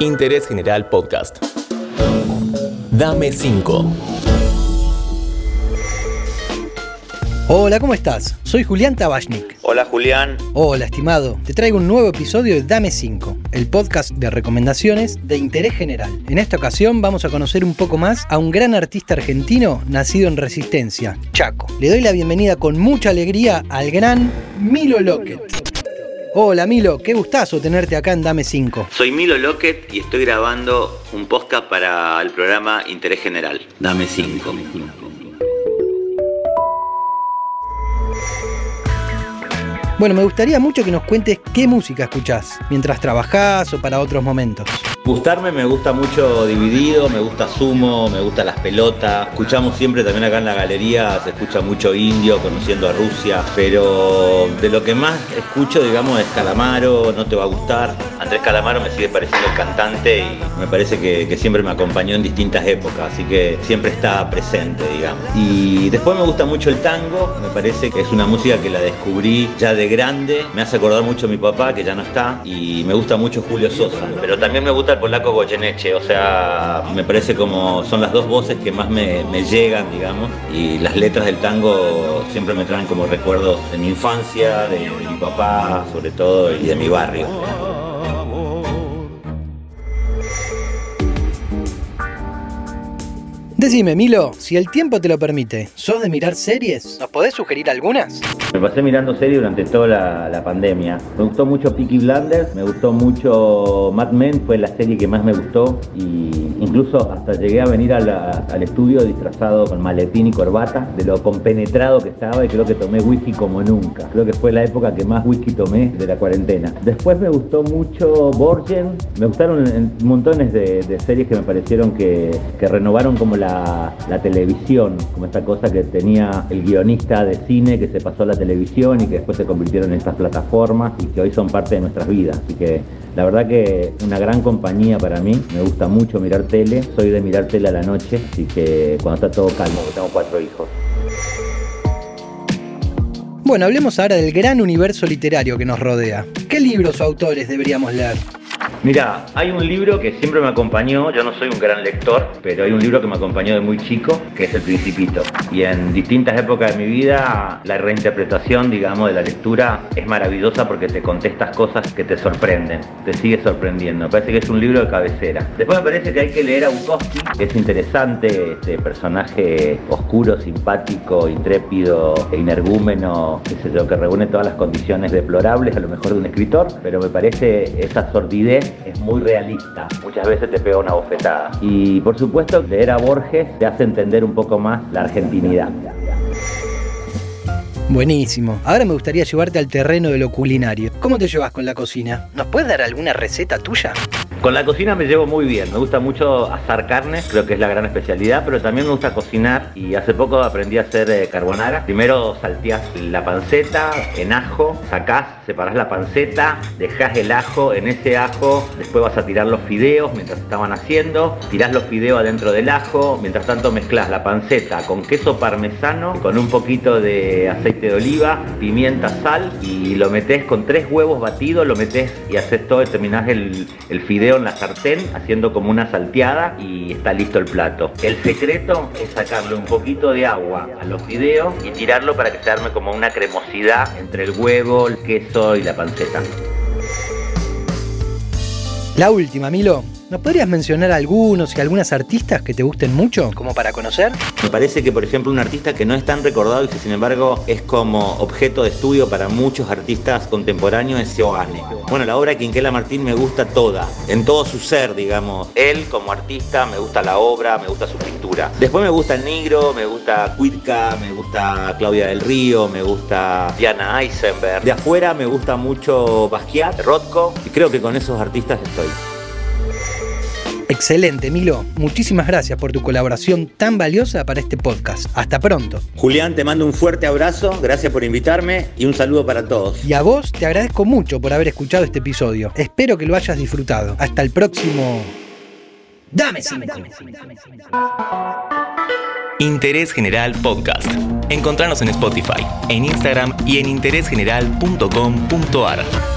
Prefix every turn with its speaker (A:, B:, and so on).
A: Interés General Podcast. Dame 5.
B: Hola, ¿cómo estás? Soy Julián Tabachnik.
C: Hola Julián.
B: Hola, estimado. Te traigo un nuevo episodio de Dame 5, el podcast de recomendaciones de interés general. En esta ocasión vamos a conocer un poco más a un gran artista argentino nacido en Resistencia, Chaco. Le doy la bienvenida con mucha alegría al gran Milo Lockett. Hola Milo, qué gustazo tenerte acá en Dame 5.
C: Soy Milo Lockett y estoy grabando un podcast para el programa Interés General. Dame 5.
B: Bueno, me gustaría mucho que nos cuentes qué música escuchás, mientras trabajás o para otros momentos.
C: Gustarme me gusta mucho Dividido, me gusta Sumo, me gusta Las Pelotas. Escuchamos siempre también acá en la galería, se escucha mucho indio, conociendo a Rusia. Pero de lo que más escucho, digamos, es Calamaro, No Te Va a Gustar. Andrés Calamaro me sigue pareciendo el cantante y me parece que, siempre me acompañó en distintas épocas, así que siempre está presente, digamos. Y después me gusta mucho el tango, me parece que es una música que la descubrí ya de grande. Me hace acordar mucho a mi papá, que ya no está, y me gusta mucho Julio Sosa. Pero también me gusta el polaco Goyeneche, o sea, me parece como son las dos voces que más me, llegan, digamos, y las letras del tango siempre me traen como recuerdos de mi infancia, de mi papá, sobre todo, y de mi barrio.
B: Decime, Milo, si el tiempo te lo permite, ¿sos de mirar series? ¿Nos podés sugerir algunas?
C: Me pasé mirando series durante toda la, la pandemia. Me gustó mucho Peaky Blinders, me gustó mucho Mad Men, fue la serie que más me gustó y incluso hasta llegué a venir a la- al estudio disfrazado con maletín y corbata, de lo compenetrado que estaba y creo que tomé whisky como nunca. Creo que fue la época que más whisky tomé de la cuarentena. Después me gustó mucho Borgen, me gustaron montones de, de series que me parecieron que, que renovaron como la, la televisión, como esta cosa que tenía el guionista de cine que se pasó a la televisión y que después se convirtieron en estas plataformas y que hoy son parte de nuestras vidas. Así que la verdad que una gran compañía para mí, me gusta mucho mirar tele, soy de mirar tele a la noche, así que cuando está todo calmo, tengo cuatro hijos.
B: Bueno, hablemos ahora del gran universo literario que nos rodea. ¿Qué libros o autores deberíamos leer?
C: Mira, hay un libro que siempre me acompañó, yo no soy un gran lector, pero hay un libro que me acompañó de muy chico, que es El Principito. Y en distintas épocas de mi vida, la reinterpretación, digamos, de la lectura es maravillosa porque te contestas cosas que te sorprenden, te sigue sorprendiendo. Me parece que es un libro de cabecera. Después me parece que hay que leer a Bukowski, que es interesante, este personaje oscuro, simpático, intrépido, e energúmeno, qué sé yo, que reúne todas las condiciones deplorables a lo mejor de un escritor, pero me parece esa sordidez es muy realista. Muchas veces te pega una bofetada. Y por supuesto, leer a Borges te hace entender un poco más la argentinidad.
B: Buenísimo. Ahora me gustaría llevarte al terreno de lo culinario. ¿Cómo te llevas con la cocina? ¿Nos puedes dar alguna receta tuya?
C: Con la cocina me llevo muy bien, me gusta mucho asar carne, creo que es la gran especialidad, pero también me gusta cocinar y hace poco aprendí a hacer eh, carbonara. Primero salteás la panceta en ajo, sacás, separás la panceta, dejás el ajo en ese ajo, después vas a tirar los fideos mientras estaban haciendo, tirás los fideos adentro del ajo, mientras tanto mezclas la panceta con queso parmesano, con un poquito de aceite de oliva, pimienta, sal y lo metés con tres huevos batidos, lo metés y haces todo, terminás el, el fideo en la sartén haciendo como una salteada y está listo el plato. El secreto es sacarle un poquito de agua a los fideos y tirarlo para que se arme como una cremosidad entre el huevo, el queso y la panceta.
B: La última, Milo. ¿Nos podrías mencionar algunos y algunas artistas que te gusten mucho? Como para conocer.
C: Me parece que, por ejemplo, un artista que no es tan recordado y que, sin embargo, es como objeto de estudio para muchos artistas contemporáneos es Seoane. Bueno, la obra de Quinquela Martín me gusta toda, en todo su ser, digamos. Él como artista, me gusta la obra, me gusta su pintura. Después me gusta el Negro, me gusta Cuitca, me gusta Claudia del Río, me gusta Diana Eisenberg. De afuera me gusta mucho Basquiat, Rothko, y creo que con esos artistas estoy.
B: Excelente, Milo. Muchísimas gracias por tu colaboración tan valiosa para este podcast. Hasta pronto.
C: Julián, te mando un fuerte abrazo, gracias por invitarme y un saludo para todos.
B: Y a vos te agradezco mucho por haber escuchado este episodio. Espero que lo hayas disfrutado. Hasta el próximo. Dame cinco.
A: Interés General Podcast. Encontrarnos en Spotify, en Instagram y en interésgeneral.com.ar.